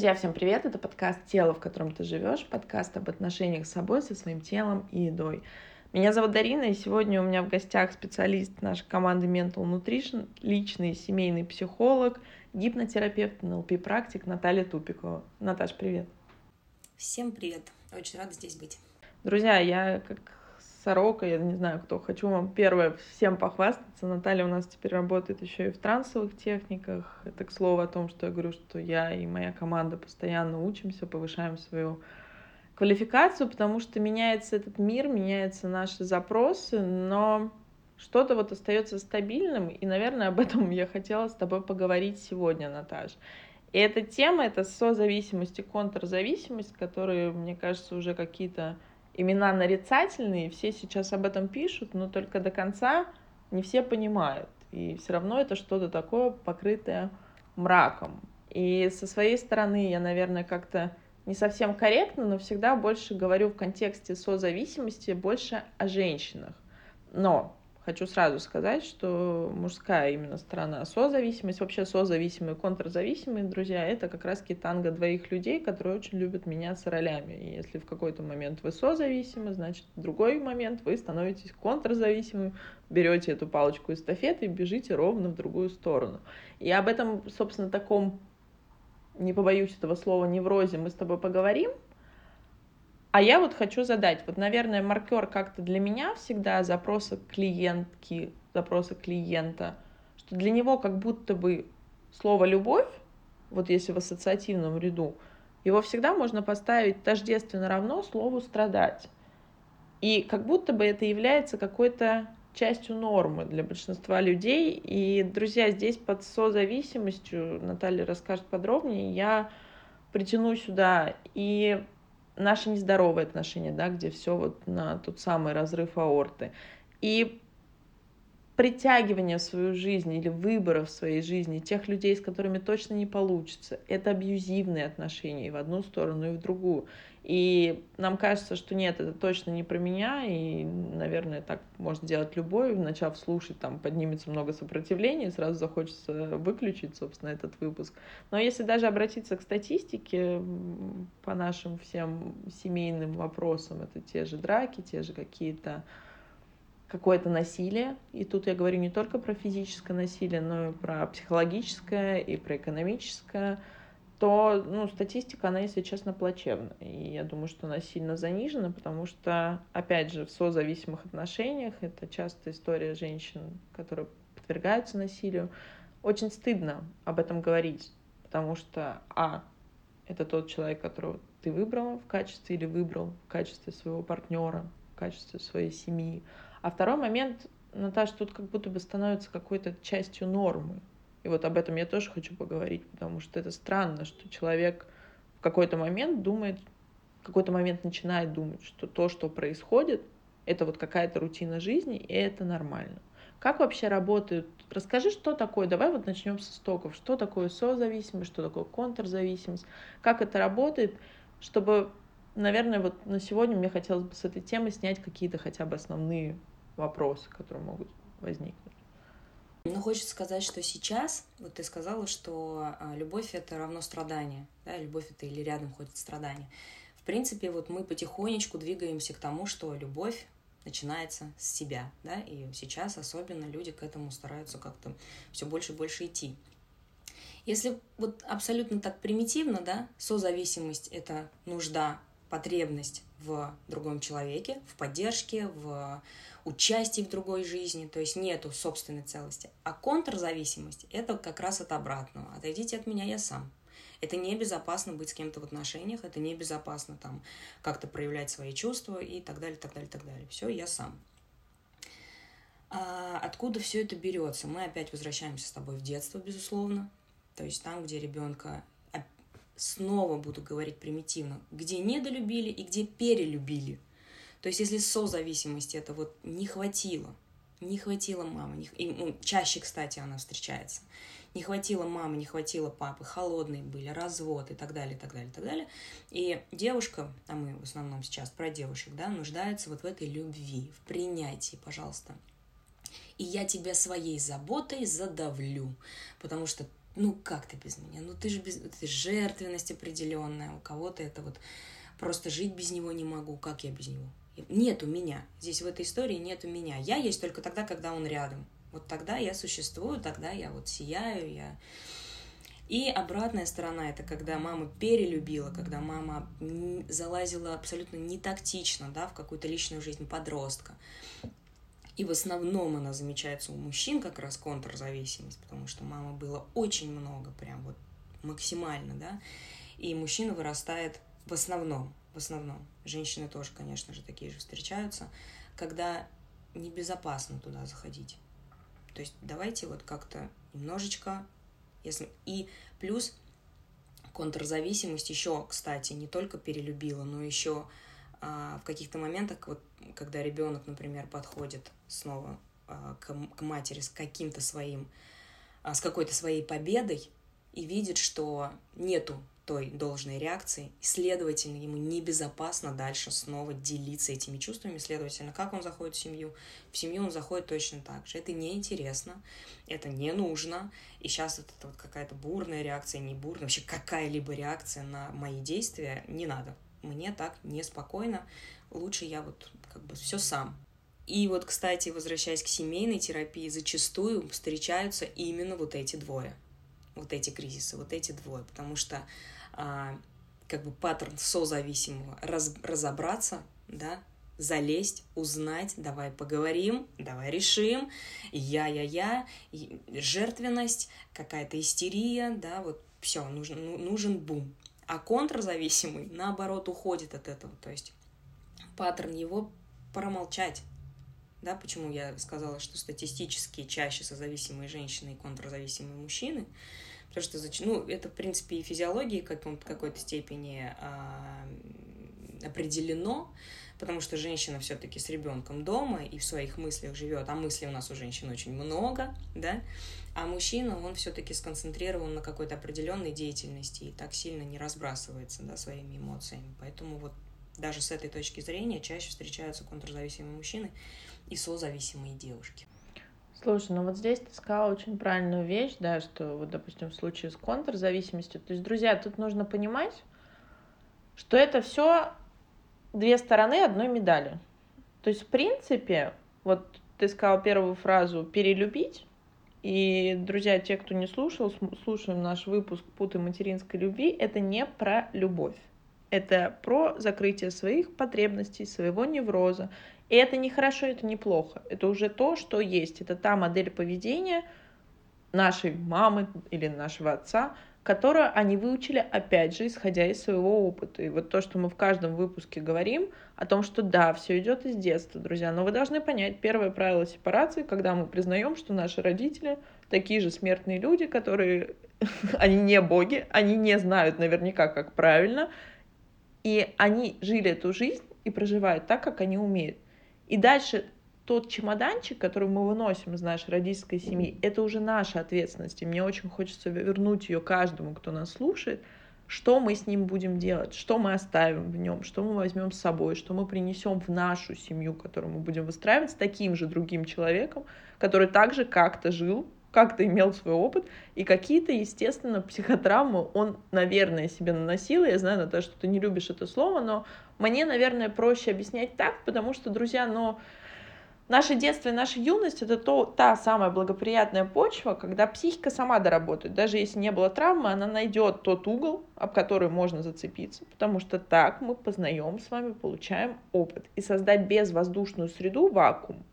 Друзья, всем привет! Это подкаст «Тело, в котором ты живешь», подкаст об отношениях с собой, со своим телом и едой. Меня зовут Дарина, и сегодня у меня в гостях специалист нашей команды Mental Nutrition, личный семейный психолог, гипнотерапевт, НЛП-практик Наталья Тупикова. Наташ, привет! Всем привет! Очень рада здесь быть. Друзья, я как сорока, я не знаю кто, хочу вам первое всем похвастаться. Наталья у нас теперь работает еще и в трансовых техниках. Это к слову о том, что я говорю, что я и моя команда постоянно учимся, повышаем свою квалификацию, потому что меняется этот мир, меняются наши запросы, но что-то вот остается стабильным, и, наверное, об этом я хотела с тобой поговорить сегодня, Наташ. И эта тема — это созависимость и контрзависимость, которые, мне кажется, уже какие-то имена нарицательные, все сейчас об этом пишут, но только до конца не все понимают. И все равно это что-то такое, покрытое мраком. И со своей стороны я, наверное, как-то не совсем корректно, но всегда больше говорю в контексте созависимости больше о женщинах. Но Хочу сразу сказать, что мужская именно сторона созависимость, вообще созависимые, контрзависимые друзья, это как раз танго двоих людей, которые очень любят меняться ролями. И если в какой-то момент вы созависимы, значит в другой момент вы становитесь контрзависимым, берете эту палочку эстафеты и бежите ровно в другую сторону. И об этом, собственно, таком, не побоюсь этого слова, неврозе мы с тобой поговорим, а я вот хочу задать, вот, наверное, маркер как-то для меня всегда запроса клиентки, запроса клиента, что для него как будто бы слово «любовь», вот если в ассоциативном ряду, его всегда можно поставить тождественно равно слову «страдать». И как будто бы это является какой-то частью нормы для большинства людей. И, друзья, здесь под созависимостью, Наталья расскажет подробнее, я притяну сюда и наши нездоровые отношения, да, где все вот на тот самый разрыв аорты. И притягивание в свою жизнь или выбора в своей жизни тех людей, с которыми точно не получится, это абьюзивные отношения и в одну сторону, и в другую. И нам кажется, что нет, это точно не про меня, и, наверное, так может делать любой, начав слушать, там поднимется много сопротивления, и сразу захочется выключить, собственно, этот выпуск. Но если даже обратиться к статистике по нашим всем семейным вопросам, это те же драки, те же какие-то какое-то насилие. И тут я говорю не только про физическое насилие, но и про психологическое, и про экономическое то ну, статистика, она, если честно, плачевна. И я думаю, что она сильно занижена, потому что, опять же, в созависимых отношениях это часто история женщин, которые подвергаются насилию. Очень стыдно об этом говорить, потому что, а, это тот человек, которого ты выбрала в качестве или выбрал в качестве своего партнера, в качестве своей семьи. А второй момент, Наташа, тут как будто бы становится какой-то частью нормы. И вот об этом я тоже хочу поговорить, потому что это странно, что человек в какой-то момент думает, в какой-то момент начинает думать, что то, что происходит, это вот какая-то рутина жизни, и это нормально. Как вообще работают? Расскажи, что такое, давай вот начнем с истоков. Что такое созависимость, что такое контрзависимость, как это работает, чтобы, наверное, вот на сегодня мне хотелось бы с этой темы снять какие-то хотя бы основные вопросы, которые могут возникнуть. Но хочется сказать, что сейчас, вот ты сказала, что а, любовь это равно страдание, да, любовь это или рядом ходит страдание. В принципе, вот мы потихонечку двигаемся к тому, что любовь начинается с себя, да, и сейчас особенно люди к этому стараются как-то все больше и больше идти. Если вот абсолютно так примитивно, да, созависимость — это нужда, потребность в другом человеке, в поддержке, в участии в другой жизни, то есть нету собственной целости. А контрзависимость — это как раз от обратного. Отойдите от меня, я сам. Это небезопасно быть с кем-то в отношениях, это небезопасно там как-то проявлять свои чувства и так далее, так далее, так далее. Все, я сам. А откуда все это берется? Мы опять возвращаемся с тобой в детство, безусловно. То есть там, где ребенка снова буду говорить примитивно, где недолюбили и где перелюбили – то есть если созависимости это вот не хватило, не хватило мамы, не, и, ну, чаще, кстати, она встречается, не хватило мамы, не хватило папы, холодные были, развод и так далее, и так далее, и так далее. И девушка, а мы в основном сейчас про девушек, да, нуждается вот в этой любви, в принятии, пожалуйста. И я тебя своей заботой задавлю, потому что ну как ты без меня? Ну ты же без... Ты жертвенность определенная, у кого-то это вот просто жить без него не могу, как я без него? Нет у меня. Здесь в этой истории нет у меня. Я есть только тогда, когда он рядом. Вот тогда я существую, тогда я вот сияю, я... И обратная сторона это когда мама перелюбила, когда мама залазила абсолютно не тактично, да, в какую-то личную жизнь подростка. И в основном она замечается у мужчин как раз контрзависимость, потому что мама было очень много, прям вот максимально, да, и мужчина вырастает в основном, в основном, женщины тоже, конечно же, такие же встречаются, когда небезопасно туда заходить. То есть давайте вот как-то немножечко, если... и плюс контрзависимость еще, кстати, не только перелюбила, но еще а, в каких-то моментах, вот, когда ребенок, например, подходит снова а, к, к матери с каким-то своим, а, с какой-то своей победой и видит, что нету той должной реакции, и, следовательно, ему небезопасно дальше снова делиться этими чувствами, следовательно, как он заходит в семью, в семью он заходит точно так же. Это неинтересно, это не нужно, и сейчас это вот какая-то бурная реакция, не бурная, вообще какая-либо реакция на мои действия не надо. Мне так неспокойно, лучше я вот как бы все сам. И вот, кстати, возвращаясь к семейной терапии, зачастую встречаются именно вот эти двое. Вот эти кризисы, вот эти двое, потому что а, как бы паттерн созависимого раз, разобраться, да, залезть, узнать, давай поговорим, давай решим, я-я-я, жертвенность, какая-то истерия, да, вот все, нужен, ну, нужен бум. А контрзависимый, наоборот, уходит от этого, то есть паттерн его промолчать, да, почему я сказала, что статистически чаще созависимые женщины и контрзависимые мужчины, Потому что, ну, это, в принципе, и физиологии в какой-то степени а, определено, потому что женщина все-таки с ребенком дома и в своих мыслях живет, а мыслей у нас у женщин очень много, да, а мужчина, он все-таки сконцентрирован на какой-то определенной деятельности и так сильно не разбрасывается, да, своими эмоциями. Поэтому вот даже с этой точки зрения чаще встречаются контрзависимые мужчины и созависимые девушки. Слушай, ну вот здесь ты сказала очень правильную вещь, да, что вот, допустим, в случае с контрзависимостью, то есть, друзья, тут нужно понимать, что это все две стороны одной медали. То есть, в принципе, вот ты сказал первую фразу «перелюбить», и, друзья, те, кто не слушал, слушаем наш выпуск «Путы материнской любви», это не про любовь. Это про закрытие своих потребностей, своего невроза. И это не хорошо, это не плохо. Это уже то, что есть. Это та модель поведения нашей мамы или нашего отца, которую они выучили, опять же, исходя из своего опыта. И вот то, что мы в каждом выпуске говорим, о том, что да, все идет из детства, друзья. Но вы должны понять первое правило сепарации, когда мы признаем, что наши родители такие же смертные люди, которые они не боги, они не знают наверняка, как правильно, и они жили эту жизнь и проживают так, как они умеют. И дальше тот чемоданчик, который мы выносим из нашей родительской семьи, это уже наша ответственность. И мне очень хочется вернуть ее каждому, кто нас слушает, что мы с ним будем делать, что мы оставим в нем, что мы возьмем с собой, что мы принесем в нашу семью, которую мы будем выстраивать с таким же другим человеком, который также как-то жил, как-то имел свой опыт, и какие-то, естественно, психотравмы он, наверное, себе наносил. Я знаю, Наташа, что ты не любишь это слово, но мне, наверное, проще объяснять так, потому что, друзья, но наше детство и наша юность — это то, та самая благоприятная почва, когда психика сама доработает. Даже если не было травмы, она найдет тот угол, об который можно зацепиться, потому что так мы познаем с вами, получаем опыт. И создать безвоздушную среду, вакуум,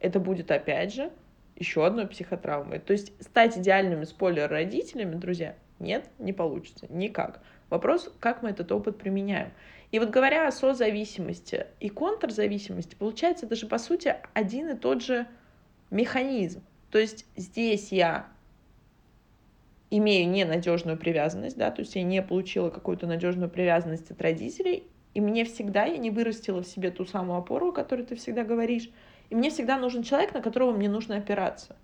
это будет, опять же, еще одной психотравмой. То есть стать идеальными спойлер-родителями, друзья, нет, не получится никак. Вопрос, как мы этот опыт применяем. И вот говоря о созависимости и контрзависимости, получается это же по сути один и тот же механизм. То есть здесь я имею ненадежную привязанность, да, то есть я не получила какую-то надежную привязанность от родителей, и мне всегда, я не вырастила в себе ту самую опору, о которой ты всегда говоришь, и мне всегда нужен человек, на которого мне нужно опираться.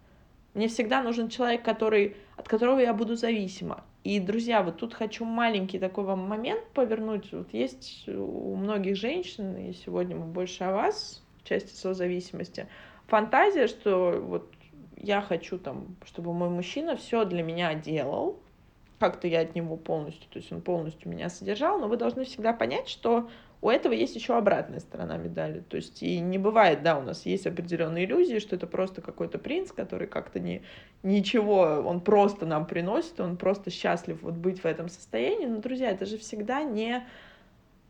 Мне всегда нужен человек, который, от которого я буду зависима. И, друзья, вот тут хочу маленький такой вам момент повернуть. Вот есть у многих женщин, и сегодня мы больше о вас в части созависимости, фантазия, что вот я хочу там, чтобы мой мужчина все для меня делал, как-то я от него полностью, то есть он полностью меня содержал, но вы должны всегда понять, что у этого есть еще обратная сторона медали. То есть и не бывает, да, у нас есть определенные иллюзии, что это просто какой-то принц, который как-то не, ничего, он просто нам приносит, он просто счастлив вот быть в этом состоянии. Но, друзья, это же всегда не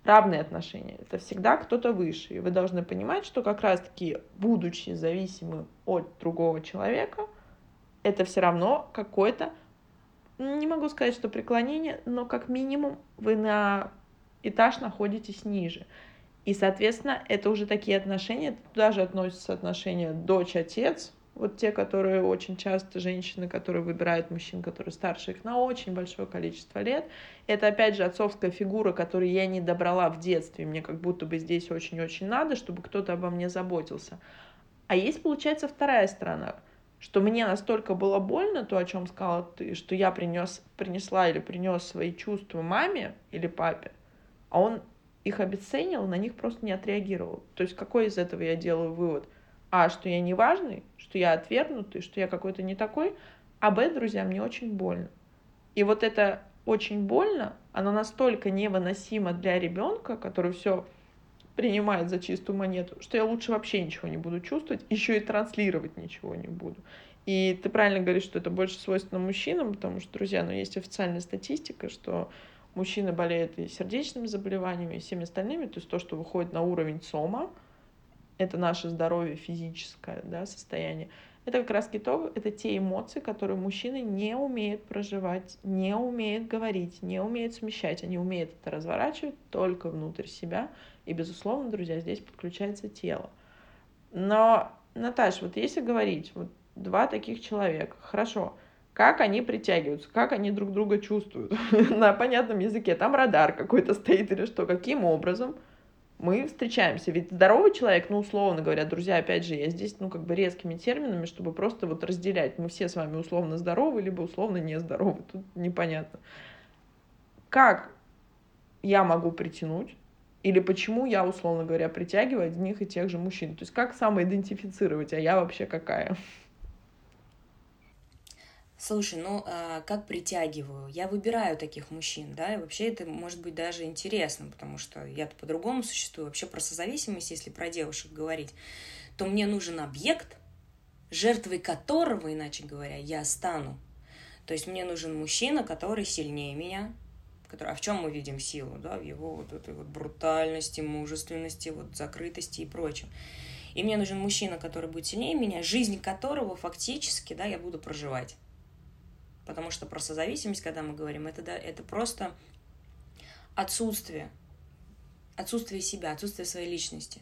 равные отношения. Это всегда кто-то выше. И вы должны понимать, что как раз-таки, будучи зависимым от другого человека, это все равно какое-то, не могу сказать, что преклонение, но как минимум вы на этаж находитесь ниже. И, соответственно, это уже такие отношения, туда же относятся отношения дочь-отец, вот те, которые очень часто женщины, которые выбирают мужчин, которые старше их на очень большое количество лет. Это, опять же, отцовская фигура, которую я не добрала в детстве. Мне как будто бы здесь очень-очень надо, чтобы кто-то обо мне заботился. А есть, получается, вторая сторона, что мне настолько было больно, то, о чем сказала ты, что я принес, принесла или принес свои чувства маме или папе, а он их обесценил, на них просто не отреагировал. То есть какой из этого я делаю вывод? А, что я не важный, что я отвергнутый, что я какой-то не такой, а Б, друзья, мне очень больно. И вот это очень больно, оно настолько невыносимо для ребенка, который все принимает за чистую монету, что я лучше вообще ничего не буду чувствовать, еще и транслировать ничего не буду. И ты правильно говоришь, что это больше свойственно мужчинам, потому что, друзья, ну есть официальная статистика, что мужчины болеют и сердечными заболеваниями, и всеми остальными, то есть то, что выходит на уровень СОМа, это наше здоровье физическое да, состояние, это как раз то, это те эмоции, которые мужчины не умеют проживать, не умеют говорить, не умеют смещать, они умеют это разворачивать только внутрь себя, и, безусловно, друзья, здесь подключается тело. Но, Наташа, вот если говорить, вот два таких человека, хорошо, как они притягиваются, как они друг друга чувствуют на понятном языке. Там радар какой-то стоит или что, каким образом мы встречаемся. Ведь здоровый человек, ну, условно говоря, друзья, опять же, я здесь, ну, как бы резкими терминами, чтобы просто вот разделять. Мы все с вами условно здоровы, либо условно нездоровы. Тут непонятно. Как я могу притянуть или почему я, условно говоря, притягиваю одних и тех же мужчин. То есть как самоидентифицировать, а я вообще какая? Слушай, ну а, как притягиваю? Я выбираю таких мужчин, да, и вообще это может быть даже интересно, потому что я-то по-другому существую. Вообще про созависимость, если про девушек говорить, то мне нужен объект, жертвой которого, иначе говоря, я стану. То есть мне нужен мужчина, который сильнее меня, который, а в чем мы видим силу, да, в его вот этой вот брутальности, мужественности, вот закрытости и прочем. И мне нужен мужчина, который будет сильнее меня, жизнь которого фактически, да, я буду проживать. Потому что про созависимость, когда мы говорим, это, да, это просто отсутствие, отсутствие себя, отсутствие своей личности.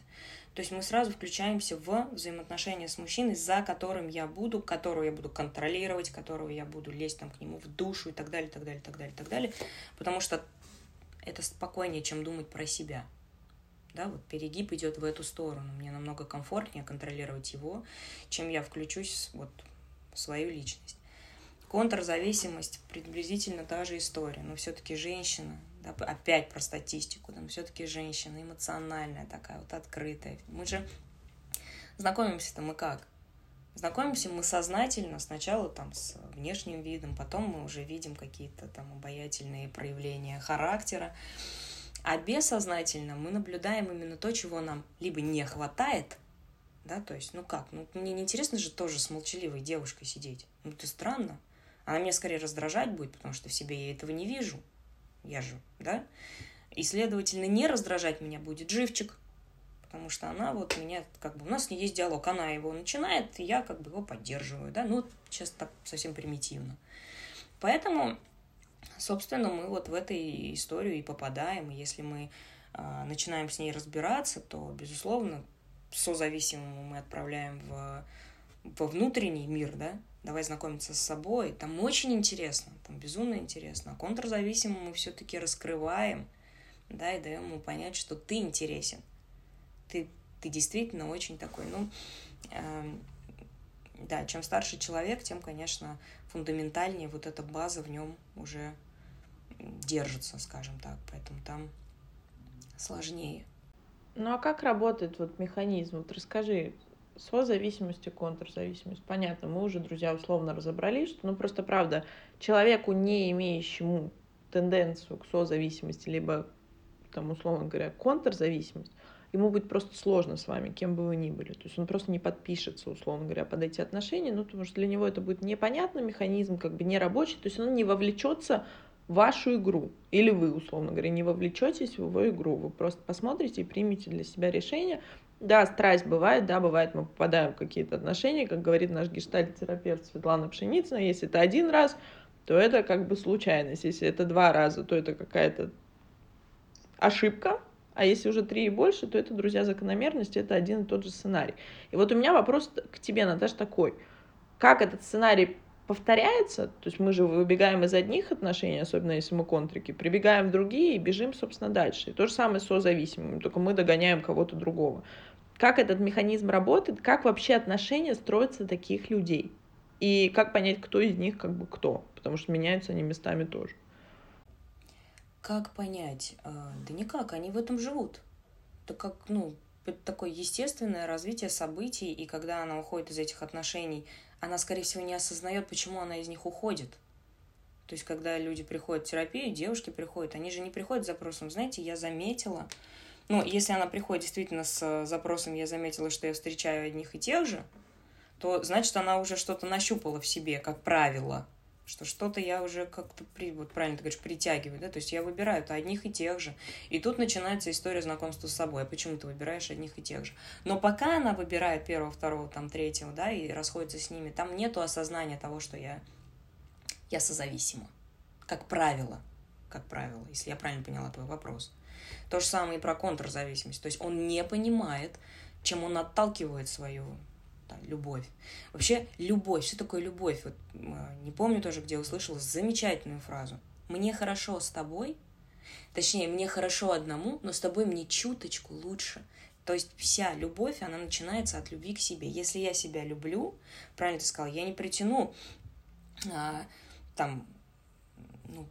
То есть мы сразу включаемся в взаимоотношения с мужчиной, за которым я буду, которого я буду контролировать, которого я буду лезть там к нему в душу и так далее, так далее, так далее, так далее. Потому что это спокойнее, чем думать про себя. Да, вот перегиб идет в эту сторону. Мне намного комфортнее контролировать его, чем я включусь вот в свою личность. Контрзависимость приблизительно та же история, но все-таки женщина, опять про статистику, но все-таки женщина эмоциональная такая, вот открытая. Мы же знакомимся-то мы как? Знакомимся мы сознательно, сначала там с внешним видом, потом мы уже видим какие-то там обаятельные проявления характера, а бессознательно мы наблюдаем именно то, чего нам либо не хватает, да, то есть, ну как, ну мне не интересно же тоже с молчаливой девушкой сидеть, ну это странно, она меня скорее раздражать будет, потому что в себе я этого не вижу. Я же, да? И, следовательно, не раздражать меня будет живчик, потому что она вот меня, как бы, у нас не есть диалог, она его начинает, и я как бы его поддерживаю, да, ну, сейчас так совсем примитивно. Поэтому, собственно, мы вот в этой историю и попадаем, и если мы э, начинаем с ней разбираться, то, безусловно, созависимому мы отправляем в, во внутренний мир, да, давай знакомиться с собой. Там очень интересно, там безумно интересно. А контрзависимому мы все-таки раскрываем, да, и даем ему понять, что ты интересен. Ты, ты действительно очень такой, ну, э, да, чем старше человек, тем, конечно, фундаментальнее вот эта база в нем уже держится, скажем так. Поэтому там сложнее. Ну а как работает вот механизм? Вот расскажи, созависимость и контрзависимость. Понятно, мы уже, друзья, условно разобрались, что, ну, просто правда, человеку, не имеющему тенденцию к созависимости, либо, там, условно говоря, контрзависимость, ему будет просто сложно с вами, кем бы вы ни были. То есть он просто не подпишется, условно говоря, под эти отношения, ну, потому что для него это будет непонятный механизм, как бы не рабочий, то есть он не вовлечется вашу игру. Или вы, условно говоря, не вовлечетесь в его игру. Вы просто посмотрите и примите для себя решение. Да, страсть бывает, да, бывает, мы попадаем в какие-то отношения, как говорит наш гештальт-терапевт Светлана Пшеницына, если это один раз, то это как бы случайность, если это два раза, то это какая-то ошибка, а если уже три и больше, то это, друзья, закономерность, это один и тот же сценарий. И вот у меня вопрос к тебе, Наташа, такой. Как этот сценарий повторяется, то есть мы же выбегаем из одних отношений, особенно если мы контрики, прибегаем в другие и бежим, собственно, дальше. И то же самое с созависимыми, только мы догоняем кого-то другого. Как этот механизм работает, как вообще отношения строятся таких людей? И как понять, кто из них как бы кто? Потому что меняются они местами тоже. Как понять? А, да никак, они в этом живут. Это как, ну, такое естественное развитие событий, и когда она уходит из этих отношений, она, скорее всего, не осознает, почему она из них уходит. То есть, когда люди приходят в терапию, девушки приходят, они же не приходят с запросом, знаете, я заметила, ну, если она приходит действительно с запросом, я заметила, что я встречаю одних и тех же, то значит, она уже что-то нащупала в себе, как правило что что-то я уже как-то, при, вот правильно ты говоришь, притягиваю, да, то есть я выбираю то одних и тех же. И тут начинается история знакомства с собой. А почему ты выбираешь одних и тех же? Но пока она выбирает первого, второго, там, третьего, да, и расходится с ними, там нету осознания того, что я, я созависима. Как правило. Как правило, если я правильно поняла твой вопрос. То же самое и про контрзависимость. То есть он не понимает, чем он отталкивает свою там, любовь. Вообще, любовь. Что такое любовь? Вот, не помню тоже, где услышала замечательную фразу. «Мне хорошо с тобой», точнее, «мне хорошо одному, но с тобой мне чуточку лучше». То есть вся любовь, она начинается от любви к себе. Если я себя люблю, правильно ты сказал, я не притяну а, там ну,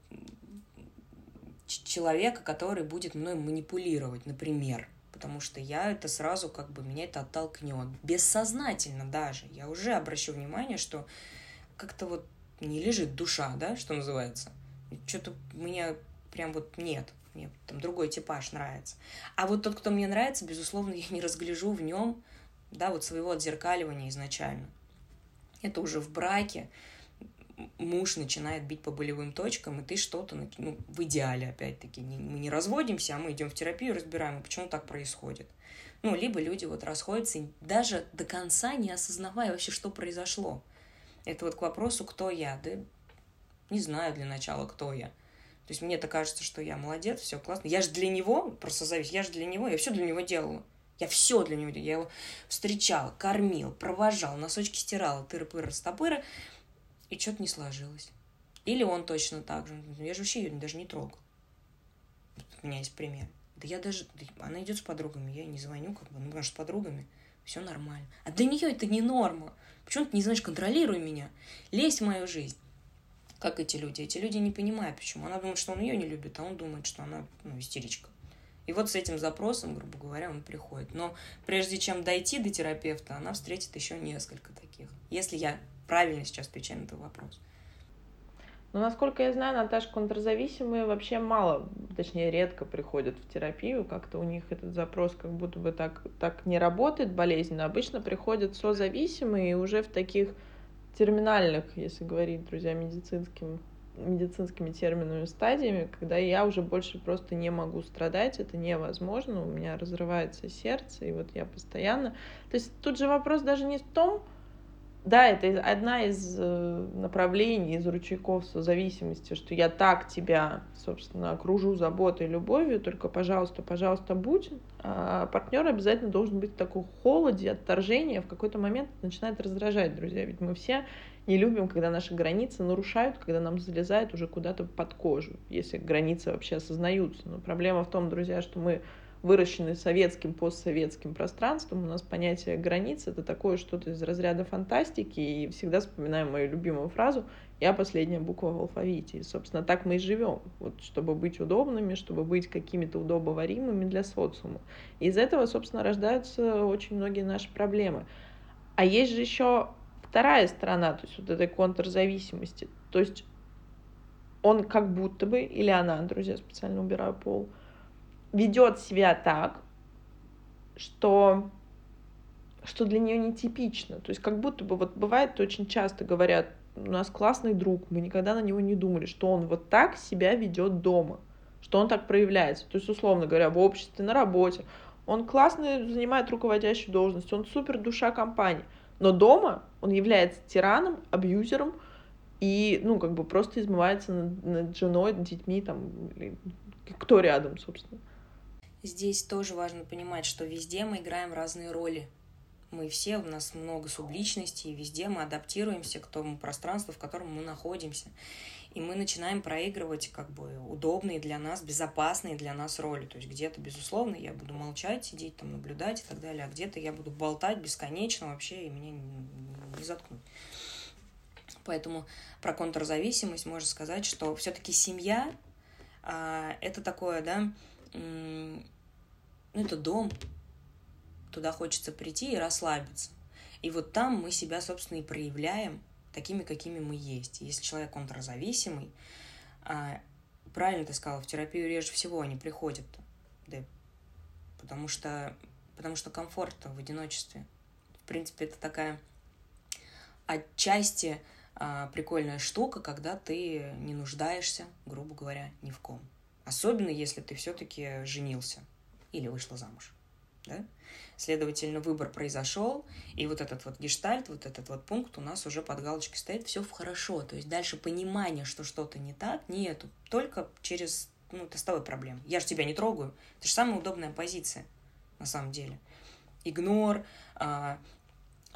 человека, который будет мной манипулировать, например потому что я это сразу как бы меня это оттолкнет. Бессознательно даже. Я уже обращу внимание, что как-то вот не лежит душа, да, что называется. Что-то меня прям вот нет. Мне там другой типаж нравится. А вот тот, кто мне нравится, безусловно, я не разгляжу в нем, да, вот своего отзеркаливания изначально. Это уже в браке, муж начинает бить по болевым точкам, и ты что-то, ну, в идеале, опять-таки, не, мы не разводимся, а мы идем в терапию, разбираем, почему так происходит. Ну, либо люди вот расходятся, даже до конца не осознавая вообще, что произошло. Это вот к вопросу, кто я, да не знаю для начала, кто я. То есть мне-то кажется, что я молодец, все классно. Я же для него, просто завис, я же для него, я все для него делала. Я все для него делала. Я его встречала, кормил, провожал, носочки стирала, тыры-пыры-стопыры. -пыры, и что-то не сложилось. Или он точно так же. Я же вообще ее даже не трогал. У меня есть пример. Да я даже... Она идет с подругами, я не звоню, как бы, ну, потому что с подругами все нормально. А для нее это не норма. Почему ты не знаешь, контролируй меня, лезь в мою жизнь. Как эти люди? Эти люди не понимают, почему. Она думает, что он ее не любит, а он думает, что она ну, истеричка. И вот с этим запросом, грубо говоря, он приходит. Но прежде чем дойти до терапевта, она встретит еще несколько таких. Если я правильно сейчас отвечаю на этот вопрос. Ну, насколько я знаю, Наташа, контрзависимые вообще мало, точнее, редко приходят в терапию. Как-то у них этот запрос как будто бы так, так не работает болезненно. Обычно приходят созависимые и уже в таких терминальных, если говорить, друзья, медицинским, медицинскими терминами стадиями, когда я уже больше просто не могу страдать, это невозможно, у меня разрывается сердце, и вот я постоянно... То есть тут же вопрос даже не в том, да, это одна из э, направлений, из ручейков созависимости, что я так тебя, собственно, окружу заботой, любовью, только, пожалуйста, пожалуйста, будь. А партнер обязательно должен быть в таком холоде, отторжении, в какой-то момент начинает раздражать, друзья. Ведь мы все не любим, когда наши границы нарушают, когда нам залезают уже куда-то под кожу, если границы вообще осознаются. Но проблема в том, друзья, что мы выращены советским, постсоветским пространством, у нас понятие границ — это такое что-то из разряда фантастики, и всегда вспоминаем мою любимую фразу «я последняя буква в алфавите». И, собственно, так мы и живем, вот, чтобы быть удобными, чтобы быть какими-то удобоваримыми для социума. И из этого, собственно, рождаются очень многие наши проблемы. А есть же еще вторая сторона, то есть вот этой контрзависимости. То есть он как будто бы, или она, друзья, специально убираю пол, ведет себя так, что что для нее нетипично. То есть как будто бы вот бывает очень часто говорят, у нас классный друг, мы никогда на него не думали, что он вот так себя ведет дома, что он так проявляется. То есть, условно говоря, в обществе, на работе. Он классно занимает руководящую должность, он супер душа компании. Но дома он является тираном, абьюзером, и, ну, как бы просто измывается над, над женой, детьми, там, кто рядом, собственно. Здесь тоже важно понимать, что везде мы играем разные роли. Мы все, у нас много субличностей, и везде мы адаптируемся к тому пространству, в котором мы находимся. И мы начинаем проигрывать как бы удобные для нас, безопасные для нас роли. То есть где-то, безусловно, я буду молчать, сидеть там, наблюдать и так далее, а где-то я буду болтать бесконечно вообще, и меня не заткнуть. Поэтому про контрзависимость можно сказать, что все-таки семья а, это такое, да, ну, это дом, туда хочется прийти и расслабиться. И вот там мы себя, собственно, и проявляем такими, какими мы есть. Если человек контрзависимый, а, правильно ты сказала, в терапию реже всего они приходят, да, потому что, потому что комфорт в одиночестве. В принципе, это такая отчасти а, прикольная штука, когда ты не нуждаешься, грубо говоря, ни в ком. Особенно если ты все-таки женился или вышла замуж. Да? Следовательно, выбор произошел, и вот этот вот гештальт, вот этот вот пункт у нас уже под галочкой стоит, все хорошо. То есть дальше понимания, что что-то не так, нету. Только через, ну, тестовые проблемы. Я же тебя не трогаю. Это же самая удобная позиция, на самом деле. Игнор, а,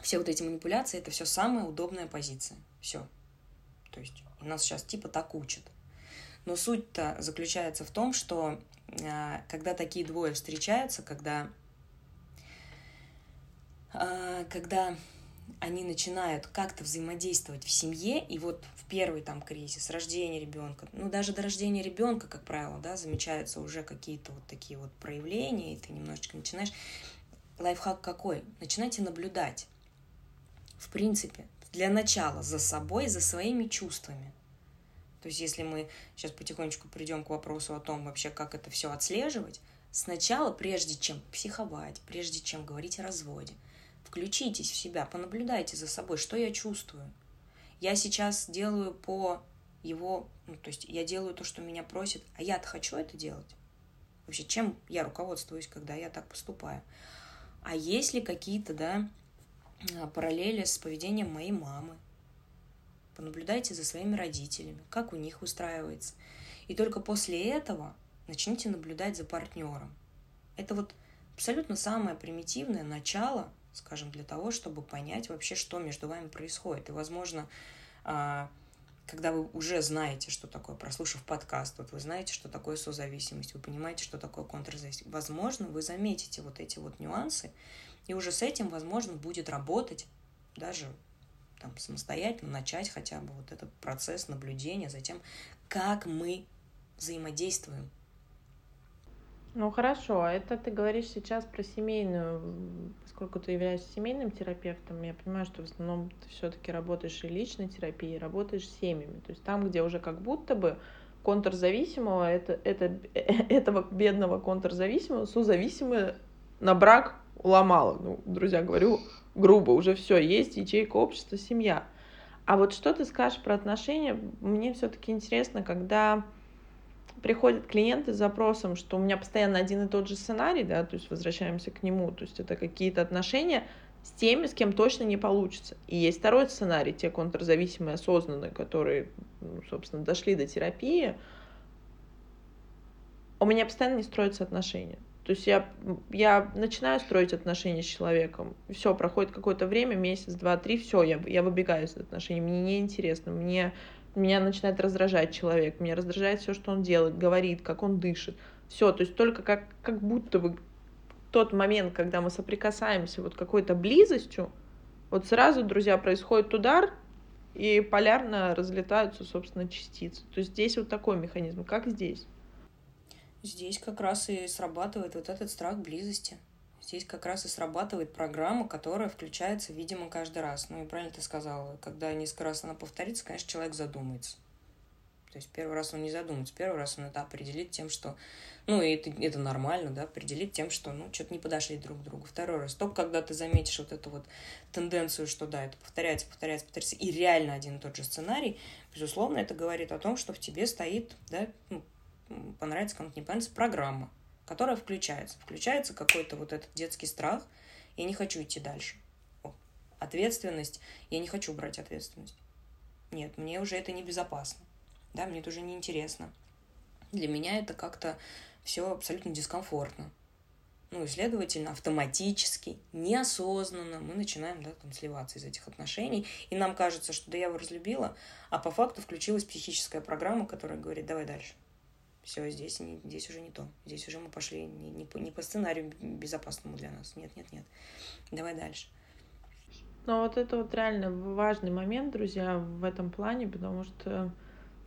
все вот эти манипуляции, это все самая удобная позиция. Все. То есть нас сейчас типа так учат. Но суть-то заключается в том, что когда такие двое встречаются, когда, а, когда они начинают как-то взаимодействовать в семье, и вот в первый там кризис, рождение ребенка, ну даже до рождения ребенка, как правило, да, замечаются уже какие-то вот такие вот проявления, и ты немножечко начинаешь... Лайфхак какой? Начинайте наблюдать. В принципе, для начала за собой, за своими чувствами. То есть если мы сейчас потихонечку придем к вопросу о том вообще, как это все отслеживать, сначала, прежде чем психовать, прежде чем говорить о разводе, включитесь в себя, понаблюдайте за собой, что я чувствую. Я сейчас делаю по его, ну, то есть я делаю то, что меня просит, а я-то хочу это делать. Вообще, чем я руководствуюсь, когда я так поступаю? А есть ли какие-то, да, а, параллели с поведением моей мамы. Понаблюдайте за своими родителями, как у них устраивается. И только после этого начните наблюдать за партнером. Это вот абсолютно самое примитивное начало, скажем, для того, чтобы понять вообще, что между вами происходит. И, возможно, а, когда вы уже знаете, что такое, прослушав подкаст, вот вы знаете, что такое созависимость, вы понимаете, что такое контрзависимость, возможно, вы заметите вот эти вот нюансы, и уже с этим, возможно, будет работать даже там, самостоятельно, начать хотя бы вот этот процесс наблюдения за тем, как мы взаимодействуем. Ну хорошо, а это ты говоришь сейчас про семейную, поскольку ты являешься семейным терапевтом, я понимаю, что в основном ты все-таки работаешь и личной терапией, работаешь с семьями. То есть там, где уже как будто бы контрзависимого, это, это, этого бедного контрзависимого, созависимые на брак уломала. Ну, друзья, говорю грубо, уже все, есть ячейка общества, семья. А вот что ты скажешь про отношения? Мне все-таки интересно, когда приходят клиенты с запросом, что у меня постоянно один и тот же сценарий, да, то есть возвращаемся к нему, то есть это какие-то отношения с теми, с кем точно не получится. И есть второй сценарий, те контрзависимые осознанные, которые, ну, собственно, дошли до терапии, у меня постоянно не строятся отношения. То есть я, я начинаю строить отношения с человеком, все, проходит какое-то время, месяц, два, три, все, я, я выбегаю из отношений, мне неинтересно, мне, меня начинает раздражать человек, меня раздражает все, что он делает, говорит, как он дышит, все, то есть только как, как будто бы тот момент, когда мы соприкасаемся вот какой-то близостью, вот сразу, друзья, происходит удар, и полярно разлетаются, собственно, частицы. То есть здесь вот такой механизм. Как здесь? Здесь как раз и срабатывает вот этот страх близости. Здесь как раз и срабатывает программа, которая включается, видимо, каждый раз. Ну и правильно ты сказала, когда несколько раз она повторится, конечно, человек задумается. То есть первый раз он не задумается, первый раз он это определит тем, что... Ну, и это, это нормально, да, определить тем, что, ну, что-то не подошли друг к другу. Второй раз. Только когда ты заметишь вот эту вот тенденцию, что, да, это повторяется, повторяется, повторяется, и реально один и тот же сценарий, безусловно, это говорит о том, что в тебе стоит, да, ну, понравится кому-то не понравится, программа, которая включается. Включается какой-то вот этот детский страх, я не хочу идти дальше. О, ответственность, я не хочу брать ответственность. Нет, мне уже это небезопасно да, мне это уже неинтересно. Для меня это как-то все абсолютно дискомфортно. Ну и, следовательно, автоматически, неосознанно мы начинаем да, там, сливаться из этих отношений. И нам кажется, что да, я его разлюбила, а по факту включилась психическая программа, которая говорит, давай дальше. Все, здесь, не, здесь уже не то. Здесь уже мы пошли не, не, по, не по сценарию безопасному для нас. Нет, нет, нет. Давай дальше. Но вот это вот реально важный момент, друзья, в этом плане, потому что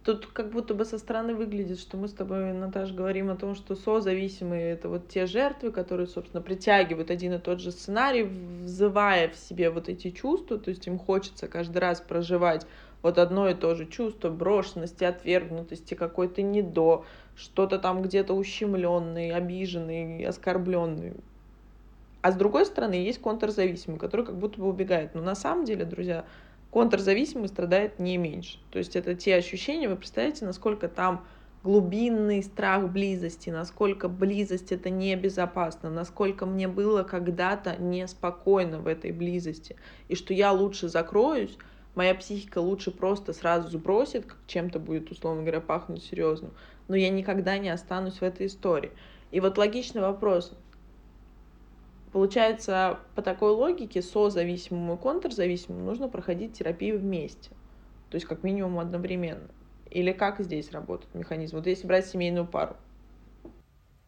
Тут как будто бы со стороны выглядит, что мы с тобой, Наташа, говорим о том, что созависимые — это вот те жертвы, которые, собственно, притягивают один и тот же сценарий, взывая в себе вот эти чувства, то есть им хочется каждый раз проживать вот одно и то же чувство брошенности, отвергнутости, какой-то недо, что-то там где-то ущемленный, обиженный, оскорбленный. А с другой стороны, есть контрзависимый, который как будто бы убегает. Но на самом деле, друзья, контрзависимый страдает не меньше. То есть это те ощущения, вы представляете, насколько там глубинный страх близости, насколько близость это небезопасно, насколько мне было когда-то неспокойно в этой близости, и что я лучше закроюсь, моя психика лучше просто сразу сбросит, чем-то будет, условно говоря, пахнуть серьезно, но я никогда не останусь в этой истории. И вот логичный вопрос, Получается, по такой логике созависимому и контрзависимому нужно проходить терапию вместе. То есть как минимум одновременно. Или как здесь работает механизм? Вот если брать семейную пару.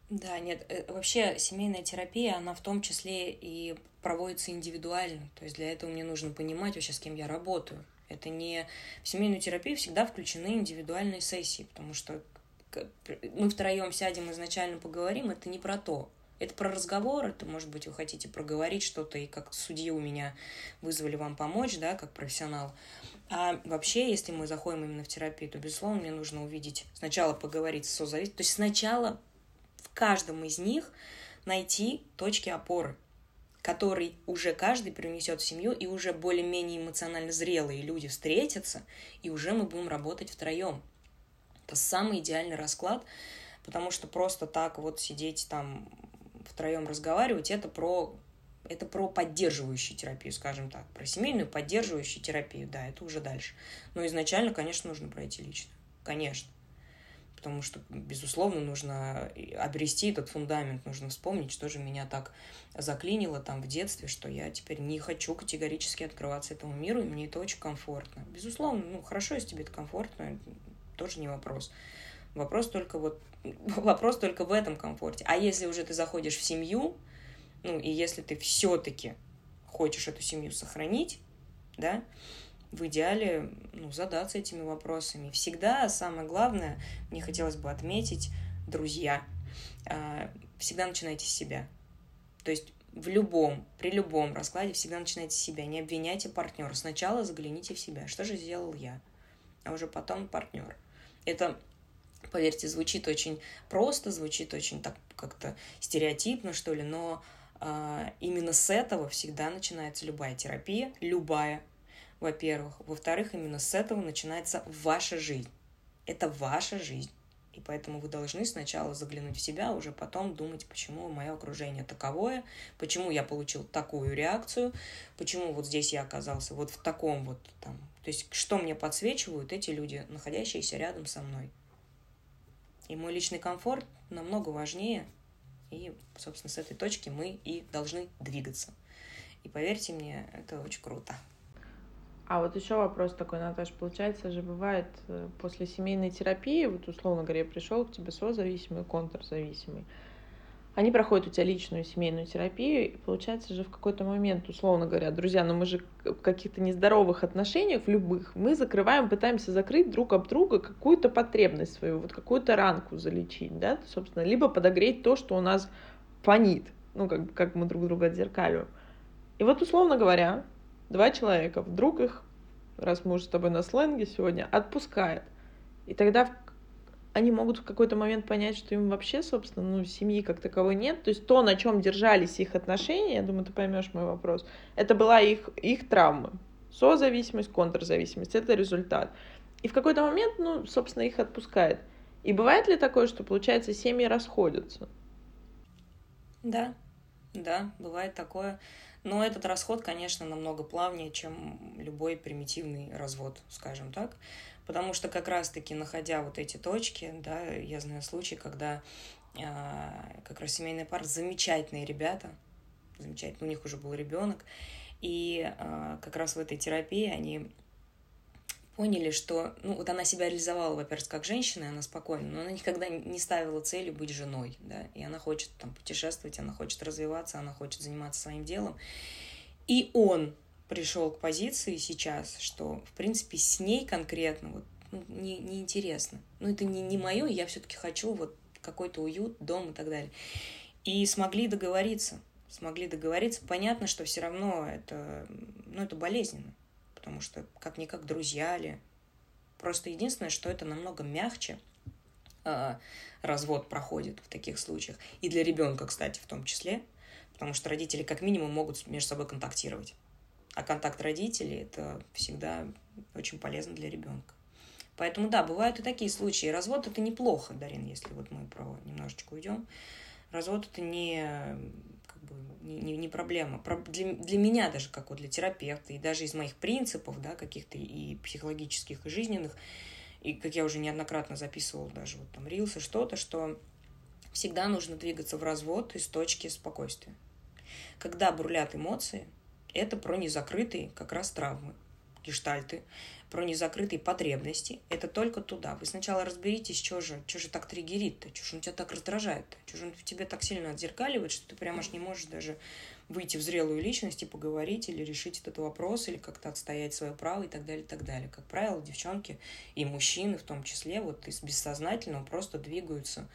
Да, нет, э, вообще семейная терапия, она в том числе и проводится индивидуально. То есть для этого мне нужно понимать вообще, с кем я работаю. Это не... В семейную терапию всегда включены индивидуальные сессии, потому что мы втроем сядем изначально поговорим, это не про то. Это про разговор, это, может быть, вы хотите проговорить что-то, и как судьи у меня вызвали вам помочь, да, как профессионал. А вообще, если мы заходим именно в терапию, то, безусловно, мне нужно увидеть, сначала поговорить с созависимым, то есть сначала в каждом из них найти точки опоры, который уже каждый принесет в семью, и уже более-менее эмоционально зрелые люди встретятся, и уже мы будем работать втроем. Это самый идеальный расклад, потому что просто так вот сидеть там втроем разговаривать, это про это про поддерживающую терапию, скажем так, про семейную поддерживающую терапию, да, это уже дальше. Но изначально, конечно, нужно пройти лично, конечно. Потому что, безусловно, нужно обрести этот фундамент, нужно вспомнить, что же меня так заклинило там в детстве, что я теперь не хочу категорически открываться этому миру, и мне это очень комфортно. Безусловно, ну, хорошо, если тебе это комфортно, тоже не вопрос. Вопрос только вот вопрос только в этом комфорте. А если уже ты заходишь в семью, ну и если ты все-таки хочешь эту семью сохранить, да, в идеале ну, задаться этими вопросами. Всегда самое главное, мне хотелось бы отметить, друзья, а, всегда начинайте с себя. То есть в любом, при любом раскладе всегда начинайте с себя. Не обвиняйте партнера. Сначала загляните в себя. Что же сделал я? А уже потом партнер. Это Поверьте, звучит очень просто, звучит очень так как-то стереотипно, что ли, но э, именно с этого всегда начинается любая терапия, любая, во-первых. Во-вторых, именно с этого начинается ваша жизнь. Это ваша жизнь. И поэтому вы должны сначала заглянуть в себя, а уже потом думать, почему мое окружение таковое, почему я получил такую реакцию, почему вот здесь я оказался вот в таком вот там. То есть, что мне подсвечивают эти люди, находящиеся рядом со мной. И мой личный комфорт намного важнее. И, собственно, с этой точки мы и должны двигаться. И поверьте мне, это очень круто. А вот еще вопрос такой, Наташа, получается же бывает э, после семейной терапии, вот условно говоря, пришел к тебе созависимый, контрзависимый, они проходят у тебя личную семейную терапию, и получается же в какой-то момент, условно говоря, друзья, но ну мы же в каких-то нездоровых отношениях, в любых, мы закрываем, пытаемся закрыть друг об друга какую-то потребность свою, вот какую-то ранку залечить, да, собственно, либо подогреть то, что у нас фонит, ну, как, как мы друг друга отзеркаливаем. И вот, условно говоря, два человека, вдруг их, раз мы уже с тобой на сленге сегодня, отпускает. И тогда они могут в какой-то момент понять, что им вообще, собственно, ну, семьи как таковой нет. То есть то, на чем держались их отношения, я думаю, ты поймешь мой вопрос, это была их, их травма. Созависимость, контрзависимость, это результат. И в какой-то момент, ну, собственно, их отпускает. И бывает ли такое, что, получается, семьи расходятся? Да, да, бывает такое. Но этот расход, конечно, намного плавнее, чем любой примитивный развод, скажем так. Потому что как раз-таки, находя вот эти точки, да, я знаю случаи, когда э, как раз семейная пара, замечательные ребята, замечательно, у них уже был ребенок, и э, как раз в этой терапии они поняли, что, ну, вот она себя реализовала, во-первых, как женщина, и она спокойна, но она никогда не ставила целью быть женой, да, и она хочет там путешествовать, она хочет развиваться, она хочет заниматься своим делом. И он пришел к позиции сейчас, что, в принципе, с ней конкретно вот ну, не, не интересно. Ну, это не, не мое, я все-таки хочу вот какой-то уют, дом и так далее. И смогли договориться. Смогли договориться. Понятно, что все равно это, ну, это болезненно потому что как-никак друзья ли. Просто единственное, что это намного мягче э, развод проходит в таких случаях. И для ребенка, кстати, в том числе, потому что родители как минимум могут между собой контактировать. А контакт родителей это всегда очень полезно для ребенка. Поэтому да, бывают и такие случаи. Развод это неплохо, Дарин, если вот мы про немножечко уйдем. Развод это не бы не, не, не проблема. Про, для, для меня даже, как вот для терапевта, и даже из моих принципов, да, каких-то и психологических, и жизненных, и как я уже неоднократно записывала даже вот там рилсы, что-то, что всегда нужно двигаться в развод из точки спокойствия. Когда бурлят эмоции, это про незакрытые как раз травмы, гештальты, про незакрытые потребности, это только туда. Вы сначала разберитесь, что же, что же так триггерит-то, что же он тебя так раздражает-то, что же он в тебе так сильно отзеркаливает, что ты прямо аж не можешь даже выйти в зрелую личность и поговорить или решить этот вопрос, или как-то отстоять свое право и так далее, и так далее. Как правило, девчонки и мужчины в том числе вот из бессознательного просто двигаются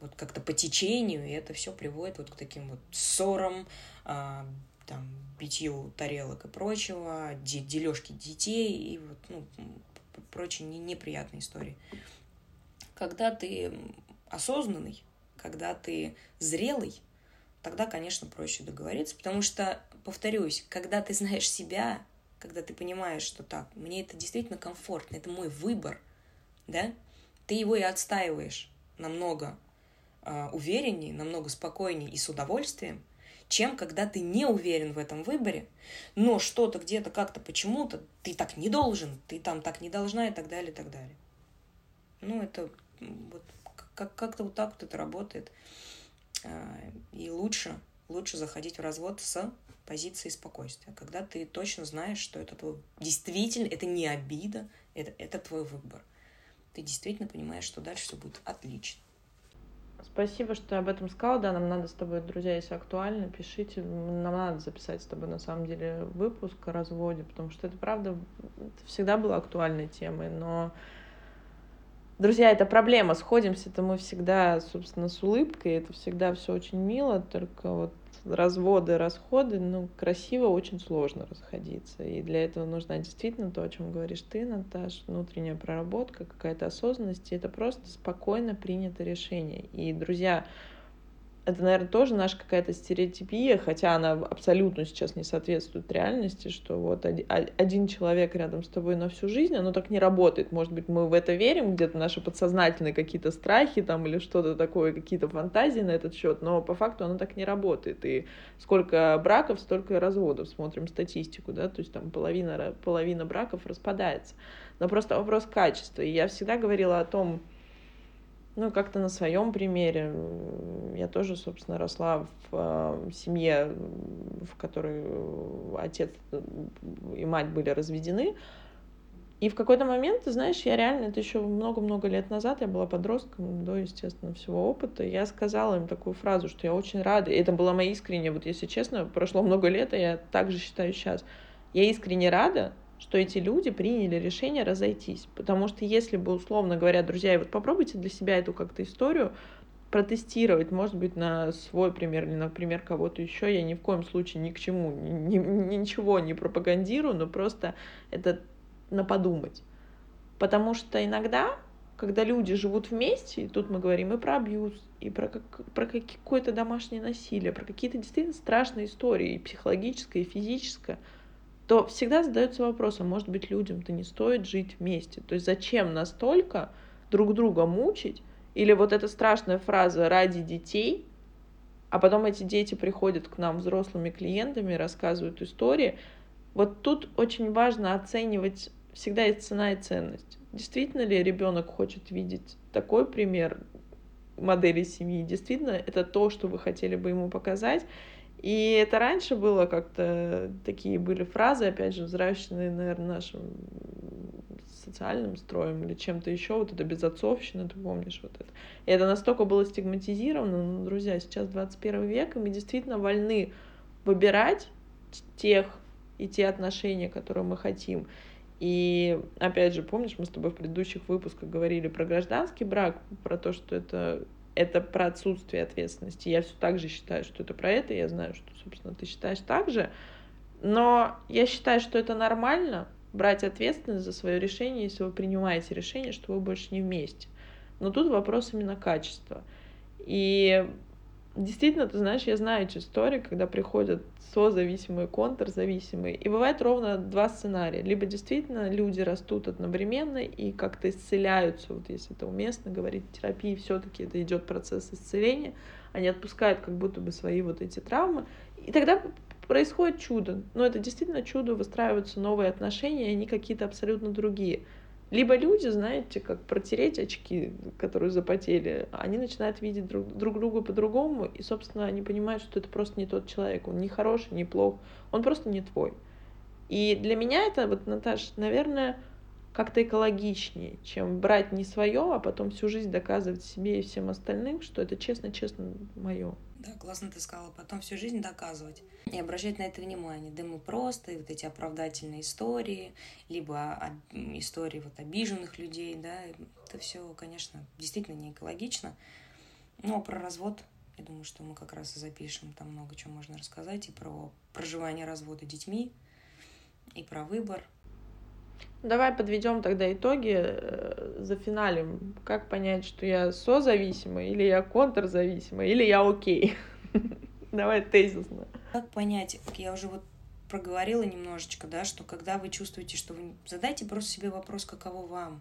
вот как-то по течению, и это все приводит вот к таким вот ссорам, а, там, битью тарелок и прочего, дележки детей и вот, ну, прочие не, неприятные истории. Когда ты осознанный, когда ты зрелый, тогда, конечно, проще договориться, потому что, повторюсь, когда ты знаешь себя, когда ты понимаешь, что так, мне это действительно комфортно, это мой выбор, да, ты его и отстаиваешь намного э, увереннее, намного спокойнее и с удовольствием, чем когда ты не уверен в этом выборе, но что-то где-то как-то почему-то ты так не должен, ты там так не должна и так далее, и так далее. Ну, это вот как- как-то вот так вот это работает. А, и лучше, лучше заходить в развод с позиции спокойствия, когда ты точно знаешь, что это твой... Действительно, это не обида, это, это твой выбор. Ты действительно понимаешь, что дальше все будет отлично. Спасибо, что об этом сказал. Да, нам надо с тобой, друзья, если актуально, пишите. Нам надо записать с тобой, на самом деле, выпуск о разводе, потому что это, правда, это всегда была актуальной темой, но Друзья, это проблема. Сходимся-то мы всегда, собственно, с улыбкой. Это всегда все очень мило, только вот разводы, расходы, ну, красиво очень сложно расходиться. И для этого нужна действительно то, о чем говоришь ты, Наташ, внутренняя проработка, какая-то осознанность. И это просто спокойно принято решение. И, друзья, это, наверное, тоже наша какая-то стереотипия, хотя она абсолютно сейчас не соответствует реальности, что вот один человек рядом с тобой на всю жизнь, оно так не работает. Может быть, мы в это верим, где-то наши подсознательные какие-то страхи там или что-то такое, какие-то фантазии на этот счет, но по факту оно так не работает. И сколько браков, столько и разводов. Смотрим статистику, да, то есть там половина, половина браков распадается. Но просто вопрос качества. И я всегда говорила о том, ну, как-то на своем примере. Я тоже, собственно, росла в э, семье, в которой отец и мать были разведены. И в какой-то момент, ты знаешь, я реально, это еще много-много лет назад, я была подростком, до, естественно, всего опыта, я сказала им такую фразу, что я очень рада, и это было моя искренняя, вот если честно, прошло много лет, и я также считаю сейчас, я искренне рада, что эти люди приняли решение разойтись. Потому что если бы, условно говоря, друзья, и вот попробуйте для себя эту как-то историю протестировать, может быть, на свой пример или, например, кого-то еще. Я ни в коем случае ни к чему, ни, ни, ничего не пропагандирую, но просто это на подумать. Потому что иногда, когда люди живут вместе, и тут мы говорим и про абьюз, и про, как, про какое-то домашнее насилие, про какие-то действительно страшные истории, и психологическое, и физическое, то всегда задается вопрос, а может быть людям-то не стоит жить вместе? То есть зачем настолько друг друга мучить, или вот эта страшная фраза «ради детей», а потом эти дети приходят к нам взрослыми клиентами, рассказывают истории. Вот тут очень важно оценивать, всегда есть цена и ценность. Действительно ли ребенок хочет видеть такой пример модели семьи? Действительно, это то, что вы хотели бы ему показать? И это раньше было как-то, такие были фразы, опять же, взращенные, наверное, нашим социальным строем или чем-то еще, вот это безотцовщина, ты помнишь вот это. И это настолько было стигматизировано, ну, друзья, сейчас 21 век, и мы действительно вольны выбирать тех и те отношения, которые мы хотим. И опять же, помнишь, мы с тобой в предыдущих выпусках говорили про гражданский брак, про то, что это это про отсутствие ответственности. Я все так же считаю, что это про это. Я знаю, что, собственно, ты считаешь так же. Но я считаю, что это нормально, брать ответственность за свое решение, если вы принимаете решение, что вы больше не вместе. Но тут вопрос именно качества. И действительно, ты знаешь, я знаю эти истории, когда приходят созависимые, контрзависимые, и бывает ровно два сценария. Либо действительно люди растут одновременно и как-то исцеляются, вот если это уместно говорить, терапии все-таки это идет процесс исцеления, они отпускают как будто бы свои вот эти травмы, и тогда происходит чудо. Но это действительно чудо, выстраиваются новые отношения, и они какие-то абсолютно другие. Либо люди, знаете, как протереть очки, которые запотели, они начинают видеть друг, друг друга по-другому, и, собственно, они понимают, что это просто не тот человек. Он не хороший, не плох, он просто не твой. И для меня это, вот, Наташ, наверное, как-то экологичнее, чем брать не свое, а потом всю жизнь доказывать себе и всем остальным, что это честно-честно мое. Да, классно ты сказала. Потом всю жизнь доказывать. И обращать на это внимание. Да мы просто, и вот эти оправдательные истории, либо истории вот обиженных людей, да, это все, конечно, действительно не экологично. Но про развод, я думаю, что мы как раз и запишем, там много чего можно рассказать, и про проживание развода детьми, и про выбор, Давай подведем тогда итоги, э, за финалем. Как понять, что я созависимый, или я контрзависимый, или я окей? Давай тезисно. Как понять, я уже вот проговорила немножечко, да, что когда вы чувствуете, что вы... Задайте просто себе вопрос, каково вам.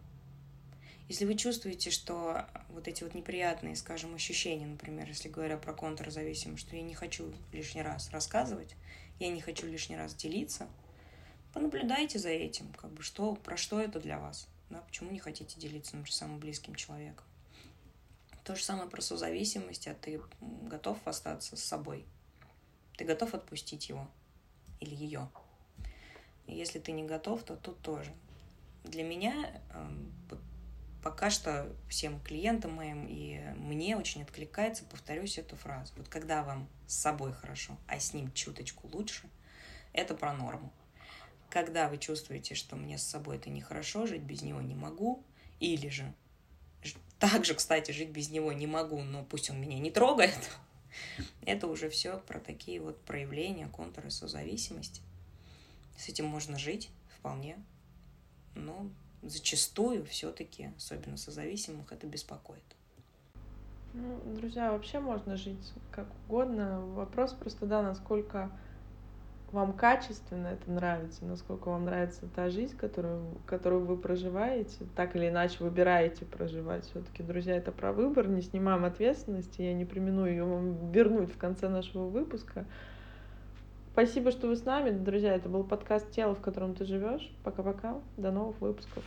Если вы чувствуете, что вот эти вот неприятные, скажем, ощущения, например, если говоря про контрзависимость, что я не хочу лишний раз рассказывать, я не хочу лишний раз делиться – понаблюдайте за этим, как бы что, про что это для вас, да, почему не хотите делиться, например, самым близким человеком. То же самое про созависимость, а ты готов остаться с собой, ты готов отпустить его или ее. Если ты не готов, то тут тоже. Для меня эм, пока что всем клиентам моим и мне очень откликается, повторюсь эту фразу. Вот когда вам с собой хорошо, а с ним чуточку лучше, это про норму. Когда вы чувствуете, что мне с собой это нехорошо, жить без него не могу, или же также, кстати, жить без него не могу, но пусть он меня не трогает, это уже все про такие вот проявления, контуры созависимости. С этим можно жить вполне, но зачастую все-таки, особенно созависимых, это беспокоит. Ну, друзья, вообще можно жить как угодно. Вопрос просто, да, насколько вам качественно это нравится, насколько вам нравится та жизнь, которую, которую вы проживаете, так или иначе выбираете проживать. Все-таки, друзья, это про выбор, не снимаем ответственности, я не примену ее вам вернуть в конце нашего выпуска. Спасибо, что вы с нами, друзья. Это был подкаст «Тело, в котором ты живешь». Пока-пока. До новых выпусков.